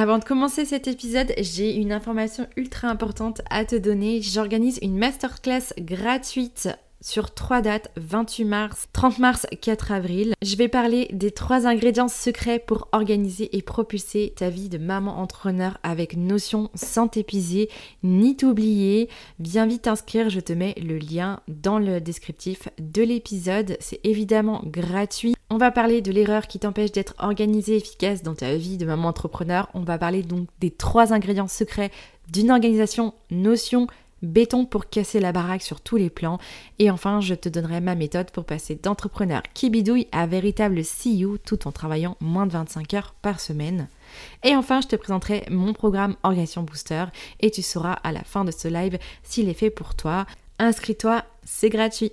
Avant de commencer cet épisode, j'ai une information ultra importante à te donner. J'organise une masterclass gratuite sur trois dates, 28 mars, 30 mars, 4 avril. Je vais parler des trois ingrédients secrets pour organiser et propulser ta vie de maman entrepreneur avec notion sans t'épuiser ni t'oublier. Bien vite t'inscrire, je te mets le lien dans le descriptif de l'épisode. C'est évidemment gratuit. On va parler de l'erreur qui t'empêche d'être organisée et efficace dans ta vie de maman entrepreneur. On va parler donc des trois ingrédients secrets d'une organisation, notion, béton pour casser la baraque sur tous les plans. Et enfin, je te donnerai ma méthode pour passer d'entrepreneur qui bidouille à véritable CEO tout en travaillant moins de 25 heures par semaine. Et enfin, je te présenterai mon programme Organisation Booster et tu sauras à la fin de ce live s'il est fait pour toi. Inscris-toi, c'est gratuit.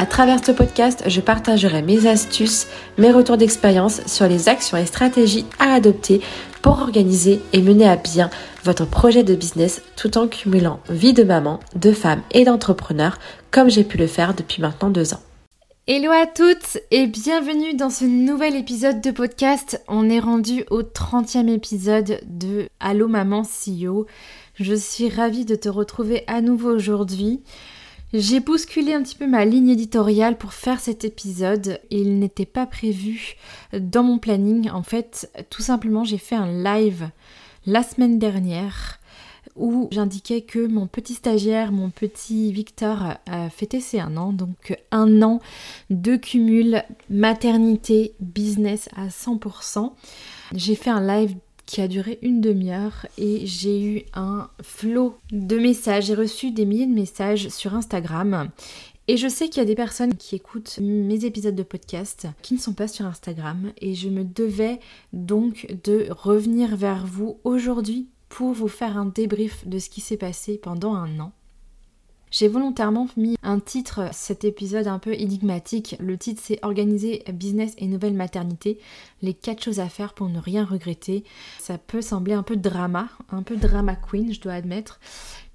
À travers ce podcast, je partagerai mes astuces, mes retours d'expérience sur les actions et stratégies à adopter pour organiser et mener à bien votre projet de business tout en cumulant vie de maman, de femme et d'entrepreneur comme j'ai pu le faire depuis maintenant deux ans. Hello à toutes et bienvenue dans ce nouvel épisode de podcast. On est rendu au 30e épisode de Allo Maman CEO. Je suis ravie de te retrouver à nouveau aujourd'hui. J'ai bousculé un petit peu ma ligne éditoriale pour faire cet épisode. Il n'était pas prévu dans mon planning. En fait, tout simplement, j'ai fait un live la semaine dernière où j'indiquais que mon petit stagiaire, mon petit Victor, a fêté ses un an. Donc un an de cumul maternité, business à 100%. J'ai fait un live qui a duré une demi-heure et j'ai eu un flot de messages. J'ai reçu des milliers de messages sur Instagram. Et je sais qu'il y a des personnes qui écoutent mes épisodes de podcast qui ne sont pas sur Instagram et je me devais donc de revenir vers vous aujourd'hui pour vous faire un débrief de ce qui s'est passé pendant un an. J'ai volontairement mis un titre, cet épisode un peu énigmatique. Le titre c'est Organiser business et nouvelle maternité, les quatre choses à faire pour ne rien regretter. Ça peut sembler un peu drama, un peu drama queen, je dois admettre.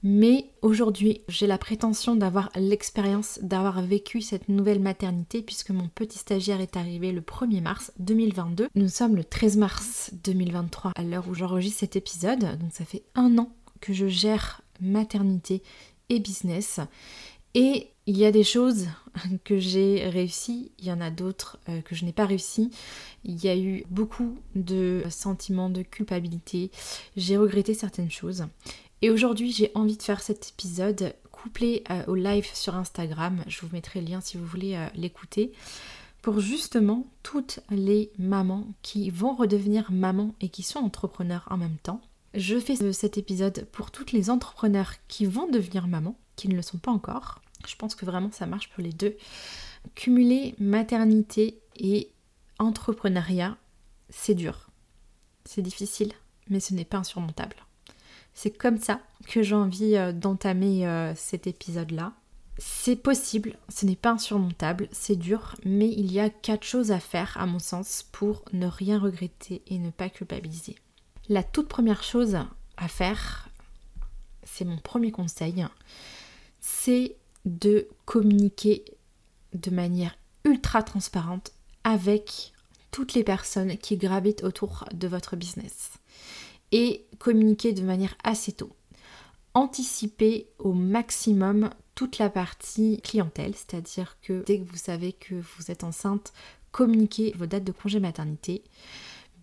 Mais aujourd'hui, j'ai la prétention d'avoir l'expérience, d'avoir vécu cette nouvelle maternité puisque mon petit stagiaire est arrivé le 1er mars 2022. Nous sommes le 13 mars 2023 à l'heure où j'enregistre cet épisode, donc ça fait un an que je gère maternité et business. Et il y a des choses que j'ai réussi, il y en a d'autres euh, que je n'ai pas réussi. Il y a eu beaucoup de sentiments de culpabilité, j'ai regretté certaines choses. Et aujourd'hui, j'ai envie de faire cet épisode couplé euh, au live sur Instagram. Je vous mettrai le lien si vous voulez euh, l'écouter. Pour justement toutes les mamans qui vont redevenir mamans et qui sont entrepreneurs en même temps. Je fais cet épisode pour toutes les entrepreneurs qui vont devenir maman, qui ne le sont pas encore. Je pense que vraiment ça marche pour les deux. Cumuler maternité et entrepreneuriat, c'est dur. C'est difficile, mais ce n'est pas insurmontable. C'est comme ça que j'ai envie euh, d'entamer euh, cet épisode-là. C'est possible, ce n'est pas insurmontable, c'est dur, mais il y a quatre choses à faire, à mon sens, pour ne rien regretter et ne pas culpabiliser. La toute première chose à faire, c'est mon premier conseil, c'est de communiquer de manière ultra transparente avec toutes les personnes qui gravitent autour de votre business. Et communiquer de manière assez tôt. Anticiper au maximum toute la partie clientèle, c'est-à-dire que dès que vous savez que vous êtes enceinte, communiquez vos dates de congé maternité.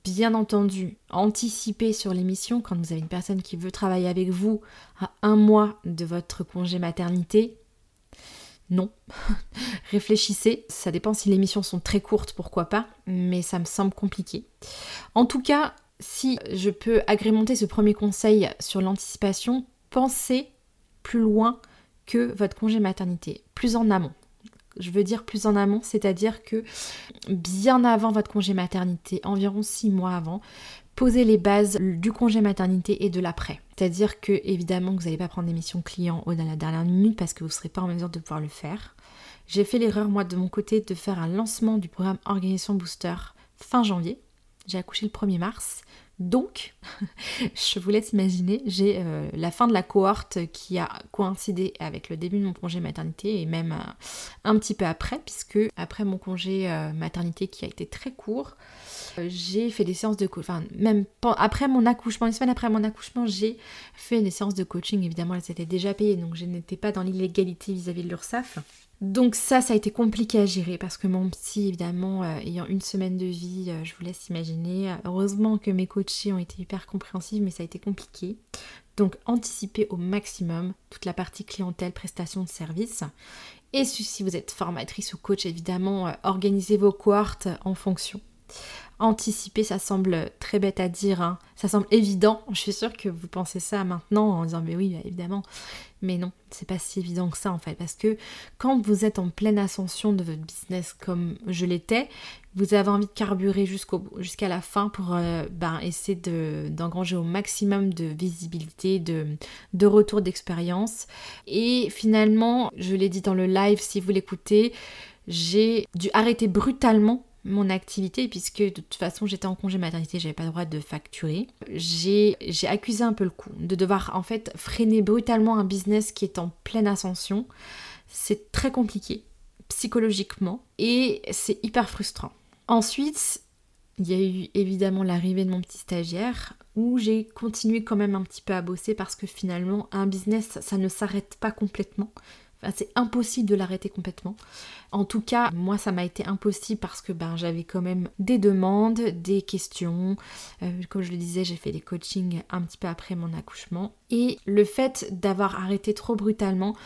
Bien entendu, anticiper sur l'émission quand vous avez une personne qui veut travailler avec vous à un mois de votre congé maternité. Non. Réfléchissez. Ça dépend si les missions sont très courtes, pourquoi pas, mais ça me semble compliqué. En tout cas, si je peux agrémenter ce premier conseil sur l'anticipation, pensez plus loin que votre congé maternité, plus en amont. Je veux dire plus en amont, c'est-à-dire que bien avant votre congé maternité, environ six mois avant, posez les bases du congé maternité et de l'après. C'est-à-dire que évidemment vous n'allez pas prendre des missions clients au dans la dernière minute parce que vous ne serez pas en mesure de pouvoir le faire. J'ai fait l'erreur moi de mon côté de faire un lancement du programme Organisation Booster fin janvier. J'ai accouché le 1er mars. Donc, je vous laisse imaginer, j'ai euh, la fin de la cohorte qui a coïncidé avec le début de mon congé maternité et même euh, un petit peu après, puisque après mon congé euh, maternité qui a été très court, j'ai fait des séances de coaching, enfin même après mon accouchement, une semaine après mon accouchement, j'ai fait des séances de coaching, évidemment elles étaient déjà payées, donc je n'étais pas dans l'illégalité vis-à-vis de l'URSSAF. Donc ça, ça a été compliqué à gérer parce que mon psy, évidemment, euh, ayant une semaine de vie, euh, je vous laisse imaginer. Heureusement que mes coachés ont été hyper compréhensifs, mais ça a été compliqué. Donc anticiper au maximum toute la partie clientèle, prestation de service. Et si vous êtes formatrice ou coach, évidemment, euh, organisez vos cohortes en fonction anticiper, ça semble très bête à dire, hein. ça semble évident. Je suis sûre que vous pensez ça maintenant en disant mais oui, évidemment. Mais non, c'est pas si évident que ça en fait, parce que quand vous êtes en pleine ascension de votre business comme je l'étais, vous avez envie de carburer jusqu'à la fin pour euh, ben, essayer d'engranger au maximum de visibilité, de, de retour d'expérience. Et finalement, je l'ai dit dans le live, si vous l'écoutez, j'ai dû arrêter brutalement mon activité puisque de toute façon j'étais en congé maternité, j'avais pas le droit de facturer. J'ai accusé un peu le coup de devoir en fait freiner brutalement un business qui est en pleine ascension. C'est très compliqué psychologiquement et c'est hyper frustrant. Ensuite, il y a eu évidemment l'arrivée de mon petit stagiaire où j'ai continué quand même un petit peu à bosser parce que finalement un business ça ne s'arrête pas complètement c'est impossible de l'arrêter complètement. En tout cas, moi, ça m'a été impossible parce que ben, j'avais quand même des demandes, des questions. Euh, comme je le disais, j'ai fait des coachings un petit peu après mon accouchement. Et le fait d'avoir arrêté trop brutalement,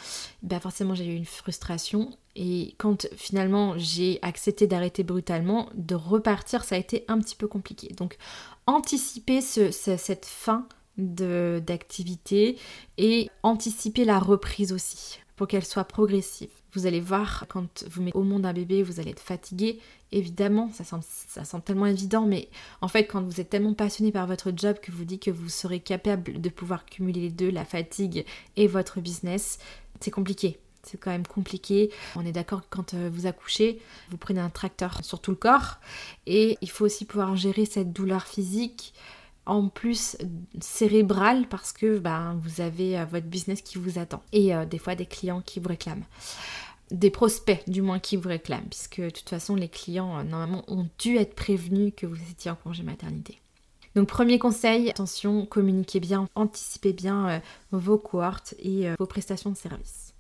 ben, forcément, j'ai eu une frustration. Et quand finalement j'ai accepté d'arrêter brutalement, de repartir, ça a été un petit peu compliqué. Donc, anticiper cette fin d'activité et anticiper la reprise aussi pour qu'elle soit progressive. Vous allez voir, quand vous mettez au monde un bébé, vous allez être fatigué. Évidemment, ça semble, ça semble tellement évident, mais en fait, quand vous êtes tellement passionné par votre job que vous dites que vous serez capable de pouvoir cumuler les deux, la fatigue et votre business, c'est compliqué. C'est quand même compliqué. On est d'accord que quand euh, vous accouchez, vous prenez un tracteur sur tout le corps et il faut aussi pouvoir gérer cette douleur physique en plus cérébral parce que ben, vous avez euh, votre business qui vous attend et euh, des fois des clients qui vous réclament. Des prospects du moins qui vous réclament puisque de toute façon les clients euh, normalement ont dû être prévenus que vous étiez en congé maternité. Donc premier conseil, attention, communiquez bien, anticipez bien vos cohortes et vos prestations de service.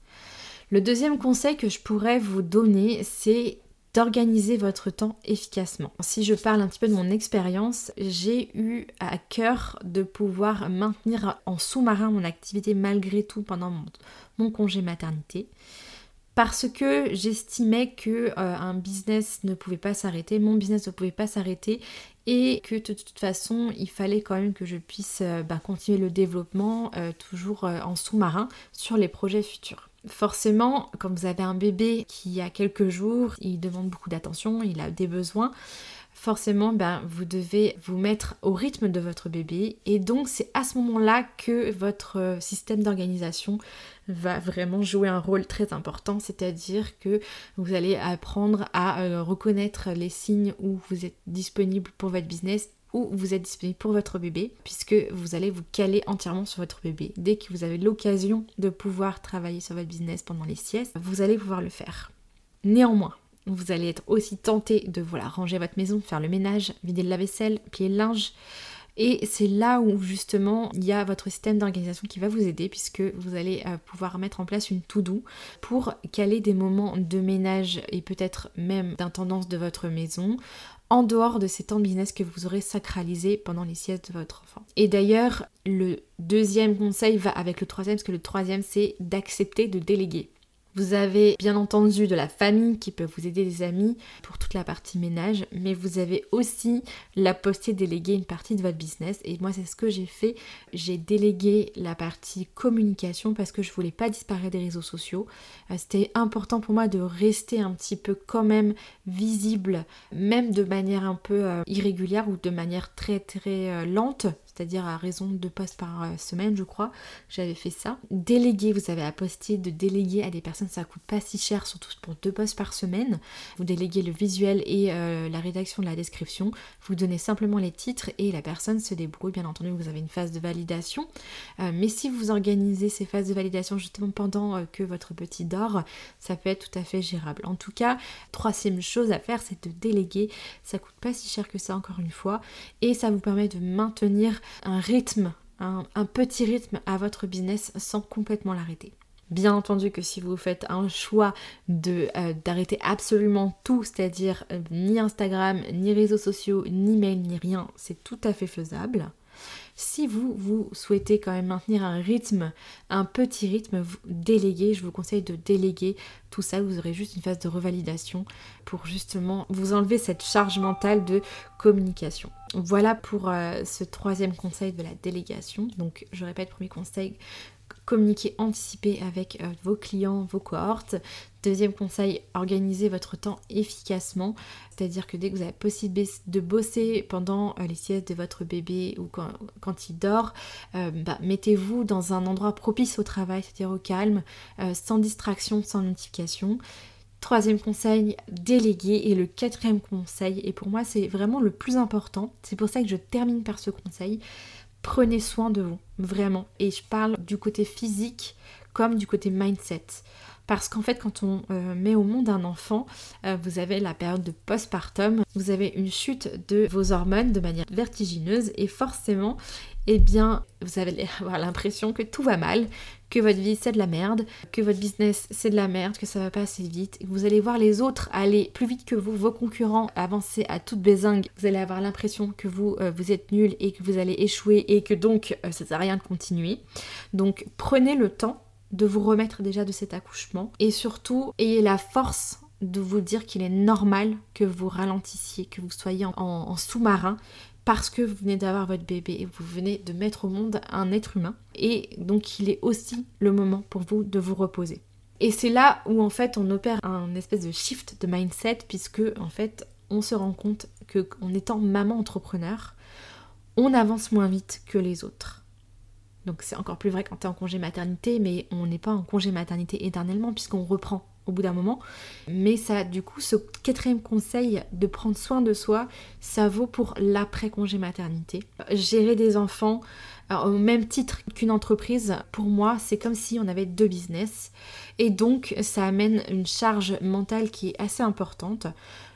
Le deuxième conseil que je pourrais vous donner, c'est d'organiser votre temps efficacement. Si je parle un petit peu de mon expérience, j'ai eu à cœur de pouvoir maintenir en sous-marin mon activité malgré tout pendant mon, congé maternité parce que j'estimais que euh, un business ne pouvait pas s'arrêter, mon business ne pouvait pas s'arrêter et que de toute façon il fallait quand même que je puisse euh, bah, continuer le développement euh, toujours en sous-marin sur les projets futurs. Forcément, quand vous avez un bébé qui a quelques jours, il demande beaucoup d'attention, il a des besoins, forcément, ben, vous devez vous mettre au rythme de votre bébé. Et donc, c'est à ce moment-là que votre euh, système d'organisation va vraiment jouer un rôle très important. C'est-à-dire que vous allez apprendre à euh, reconnaître les signes où vous êtes disponible pour votre business vous êtes disponible pour votre bébé, puisque vous allez vous caler entièrement sur votre bébé. Dès que vous avez l'occasion de pouvoir travailler sur votre business pendant les siestes, vous allez pouvoir le faire. Néanmoins, vous allez être aussi tenté de voilà, ranger votre maison, faire le ménage, vider le lave-vaisselle, plier le linge. Et c'est là où justement il y a votre système d'organisation qui va vous aider puisque vous allez euh, pouvoir mettre en place une to-do pour caler des moments de ménage et peut-être même d'intendance de votre maison en dehors de ces temps de business que vous aurez sacralisés pendant les siestes de votre enfant. Et d'ailleurs, le deuxième conseil va avec le troisième, parce que le troisième, c'est d'accepter de déléguer. Vous avez bien entendu de la famille qui peut vous aider, des amis pour toute la partie ménage, mais vous avez aussi la possibilité de déléguer une partie de votre business. Et moi, c'est ce que j'ai fait. J'ai délégué la partie communication parce que je voulais pas disparaître des réseaux sociaux. Euh, c'était important pour moi de rester un petit peu quand même visible, même de manière un peu euh, irrégulière ou de manière très très euh, lente c'est-à-dire à raison de postes par euh, semaine, je crois. J'avais fait ça. Déléguer, vous avez à poster de déléguer à des personnes, ça coûte pas si cher, surtout pour deux postes par semaine. Vous déléguez le visuel et euh, la rédaction de la description. Vous donnez simplement les titres et la personne se débrouille. Bien entendu, vous avez une phase de validation. Euh, mais si vous organisez ces phases de validation justement pendant que votre petit dort, ça peut être tout à fait gérable. En tout cas, troisième chose à faire, c'est de déléguer. Ça coûte pas si cher que ça encore une fois et ça vous permet de maintenir un rythme, un, petit rythme à votre business sans complètement l'arrêter. Bien entendu que si vous faites un choix de euh, d'arrêter absolument tout, c'est-à-dire euh, ni Instagram, ni réseaux sociaux, ni mail, ni rien, c'est tout à fait faisable. Si vous, vous souhaitez quand même maintenir un rythme, un petit rythme, vous déléguez, je vous conseille de déléguer tout ça, vous aurez juste une phase de revalidation pour justement vous enlever cette charge mentale de communication. Voilà pour euh, ce troisième conseil de la délégation. Donc je répète, premier conseil, communiquer, anticiper avec euh, vos clients, vos cohortes. Deuxième conseil, organisez votre temps efficacement. C'est-à-dire que dès que vous avez possibilité de bosser pendant euh, les siestes de votre bébé ou quand, il dort, bah, mettez-vous dans un endroit propice au travail, c'est-à-dire au calme, sans distraction, sans notification. Troisième conseil, déléguer. Et le quatrième conseil, et pour moi c'est vraiment le plus important, c'est pour ça que je termine par ce conseil, prenez soin de vous, vraiment. Et je parle du côté physique comme du côté mindset. Parce qu'en fait, quand on euh, met au monde un enfant, euh, vous avez la période de postpartum, vous avez une chute de vos hormones de manière vertigineuse et forcément, eh bien, vous avoir l'impression que tout va mal, que votre vie c'est de la merde, que votre business c'est de la merde, que ça va pas assez vite. Vous allez voir les autres aller plus vite que vous, vos concurrents avancer à toute bézingue. Vous allez avoir l'impression que vous, euh, vous êtes nul et que vous allez échouer et que donc ça sert à rien de continuer. Donc prenez le temps de vous remettre déjà de cet accouchement et surtout ayez la force de vous dire qu'il est normal que vous ralentissiez, que vous soyez en, sous-marin parce que vous venez d'avoir votre bébé et vous venez de mettre au monde un être humain. Et donc il est aussi le moment pour vous de vous reposer. Et c'est là où en fait on opère un espèce de shift de mindset puisque en fait on se rend compte que en étant maman entrepreneur, on avance moins vite que les autres. Donc c'est encore plus vrai quand tu es en congé maternité, mais on n'est pas en congé maternité éternellement puisqu'on reprend au bout d'un moment. Mais ça, du coup, ce quatrième conseil de prendre soin de soi, ça vaut pour l'après-congé maternité. Gérer des enfants au même titre qu'une entreprise, pour moi, c'est comme si on avait deux business. Et donc, ça amène une charge mentale qui est assez importante.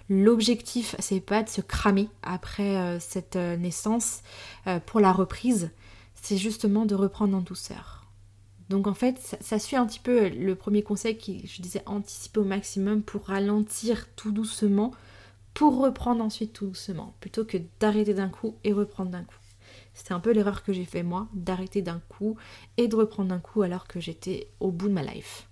L'objectif, c'est pas de se cramer après euh, cette euh, naissance euh, pour la reprise, c'est justement de reprendre en douceur. Donc en fait, ça, suit un petit peu le premier conseil qui, je disais, anticiper au maximum pour ralentir tout doucement, pour reprendre ensuite tout doucement, plutôt que d'arrêter d'un coup et reprendre d'un coup. C'était un peu l'erreur que j'ai fait moi, d'arrêter d'un coup et de reprendre d'un coup alors que j'étais au bout de ma life.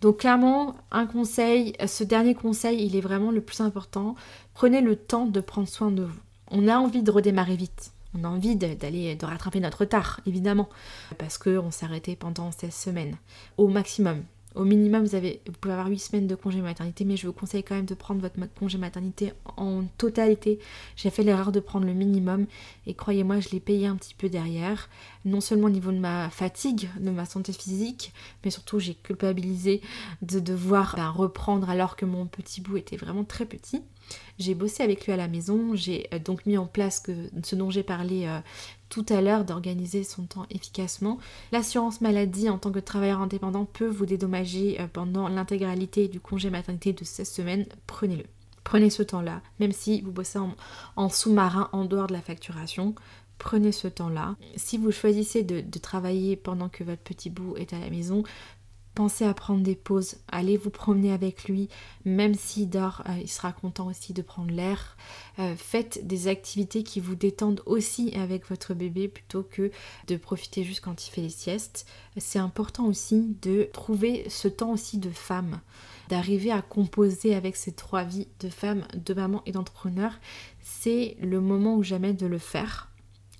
Donc clairement, un conseil, ce dernier conseil, il est vraiment le plus important. Prenez le temps de prendre soin de vous. On a envie de redémarrer vite. On a envie d'aller de rattraper notre retard, évidemment, parce qu'on s'est arrêté pendant 16 semaines, au maximum. Au minimum, vous, avez, pouvez avoir 8 semaines de congé maternité, mais je vous conseille quand même de prendre votre congé maternité en totalité. J'ai fait l'erreur de prendre le minimum et croyez-moi, je l'ai payé un petit peu derrière. Non seulement au niveau de ma fatigue, de ma santé physique, mais surtout j'ai culpabilisé de devoir ben, reprendre alors que mon petit bout était vraiment très petit. J'ai bossé avec lui à la maison, j'ai euh, donc mis en place ce dont j'ai parlé euh, tout à l'heure d'organiser son temps efficacement. L'assurance maladie en tant que travailleur indépendant peut vous dédommager euh, pendant l'intégralité du congé maternité de 16 semaines. Prenez-le. Prenez ce temps-là, même si vous bossez en, sous-marin en dehors de la facturation. Prenez ce temps-là. Si vous choisissez de travailler pendant que votre petit bout est à la maison, Pensez à prendre des pauses, allez vous promener avec lui, même s'il dort, euh, il sera content aussi de prendre l'air. Euh, faites des activités qui vous détendent aussi avec votre bébé plutôt que de profiter juste quand il fait les siestes. C'est important aussi de trouver ce temps aussi de femme, d'arriver à composer avec ces trois vies de femme, de maman et d'entrepreneur. C'est le moment ou jamais de le faire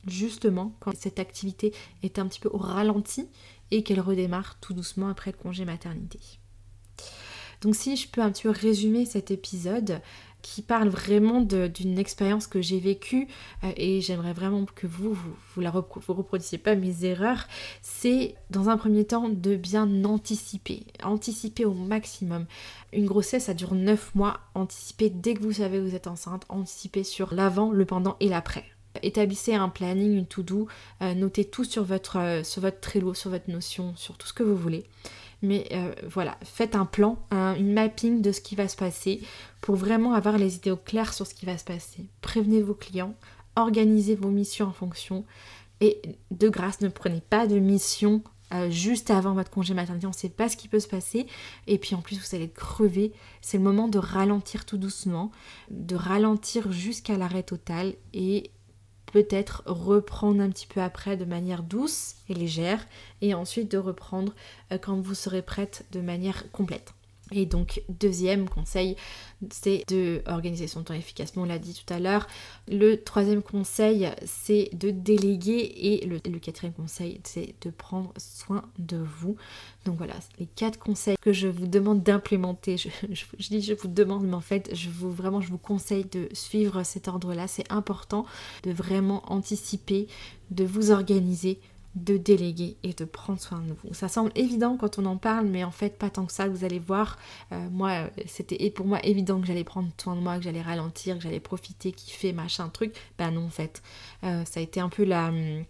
justement quand cette activité est un petit peu au ralenti et qu'elle redémarre tout doucement après le congé maternité. Donc si je peux un petit peu résumer cet épisode qui parle vraiment d'une expérience que j'ai vécue euh, et j'aimerais vraiment que vous, vous, la reproduisiez pas mes erreurs, c'est dans un premier temps de bien anticiper, anticiper au maximum. Une grossesse, ça dure 9 mois, anticiper dès que vous savez que vous êtes enceinte, anticiper sur l'avant, le pendant et l'après. Établissez un planning, une to-do, euh, notez tout sur votre, euh, sur votre Trello, sur votre notion, sur tout ce que vous voulez. Mais euh, voilà, faites un plan, une mapping de ce qui va se passer pour vraiment avoir les idées au clair sur ce qui va se passer. Prévenez vos clients, organisez vos missions en fonction. Et de grâce, ne prenez pas de mission juste avant votre congé maternité, on ne sait pas ce qui peut se passer. Et puis en plus, vous allez crever. C'est le moment de ralentir tout doucement, de ralentir jusqu'à l'arrêt total et peut-être reprendre un petit peu après de manière douce et légère et ensuite de reprendre euh, quand vous serez prête de manière complète. Et donc, deuxième conseil, c'est de organiser son temps efficacement, on l'a dit tout à l'heure. Le troisième conseil, c'est de déléguer. Et le, quatrième conseil, c'est de prendre soin de vous. Donc voilà, les quatre conseils que je vous demande d'implémenter. Je, dis je vous demande, mais en fait, je vous vraiment, je vous conseille de suivre cet ordre-là. C'est important de vraiment anticiper, de vous organiser de déléguer et de prendre soin de vous. Ça semble évident quand on en parle, mais en fait pas tant que ça. Vous allez voir, euh, moi c'était pour moi évident que j'allais prendre soin de moi, que j'allais ralentir, que j'allais profiter, kiffer, machin, truc. Ben non en fait, euh, ça a été un peu la hum,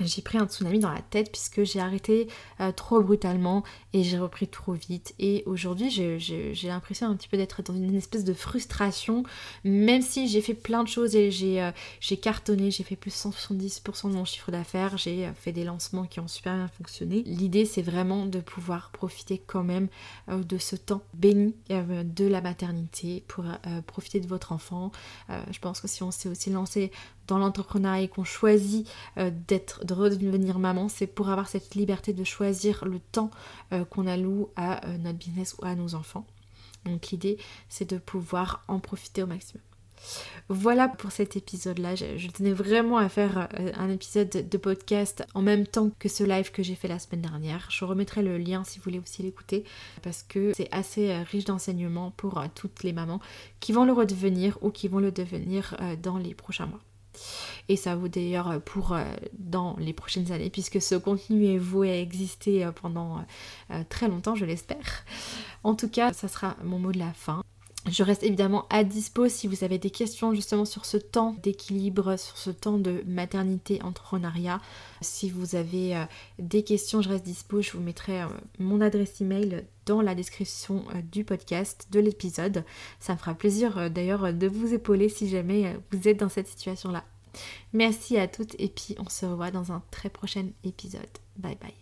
j'ai pris un tsunami dans la tête puisque j'ai arrêté euh, trop brutalement et j'ai repris trop vite. Et aujourd'hui, j'ai l'impression un petit peu d'être dans une espèce de frustration, même si j'ai fait plein de choses et j'ai euh, cartonné, j'ai fait plus de 170% de mon chiffre d'affaires, j'ai euh, fait des lancements qui ont super bien fonctionné. L'idée, c'est vraiment de pouvoir profiter quand même de ce temps béni de la maternité pour profiter de votre enfant. je pense que si on s'est aussi lancé dans l'entrepreneuriat et qu'on choisit euh, de redevenir maman, c'est pour avoir cette liberté de choisir le temps euh, qu'on alloue à euh, notre business ou à nos enfants. Donc l'idée, c'est de pouvoir en profiter au maximum. Voilà pour cet épisode-là. Je, tenais vraiment à faire un épisode de podcast en même temps que ce live que j'ai fait la semaine dernière. Je remettrai le lien si vous voulez aussi l'écouter parce que c'est assez riche d'enseignements pour toutes les mamans qui vont le redevenir ou qui vont le devenir dans les prochains mois. Et ça vaut d'ailleurs pour euh, dans les prochaines années, puisque ce contenu est voué à exister euh, pendant euh, très longtemps, je l'espère. En tout cas, ça sera mon mot de la fin. Je reste évidemment à dispo si vous avez des questions justement sur ce temps d'équilibre, sur ce temps de maternité entrepreneuriat. Si vous avez des questions, je reste dispo. Je vous mettrai mon adresse email dans la description du podcast, de l'épisode. Ça me fera plaisir d'ailleurs de vous épauler si jamais vous êtes dans cette situation-là. Merci à toutes et puis on se revoit dans un très prochain épisode. Bye bye.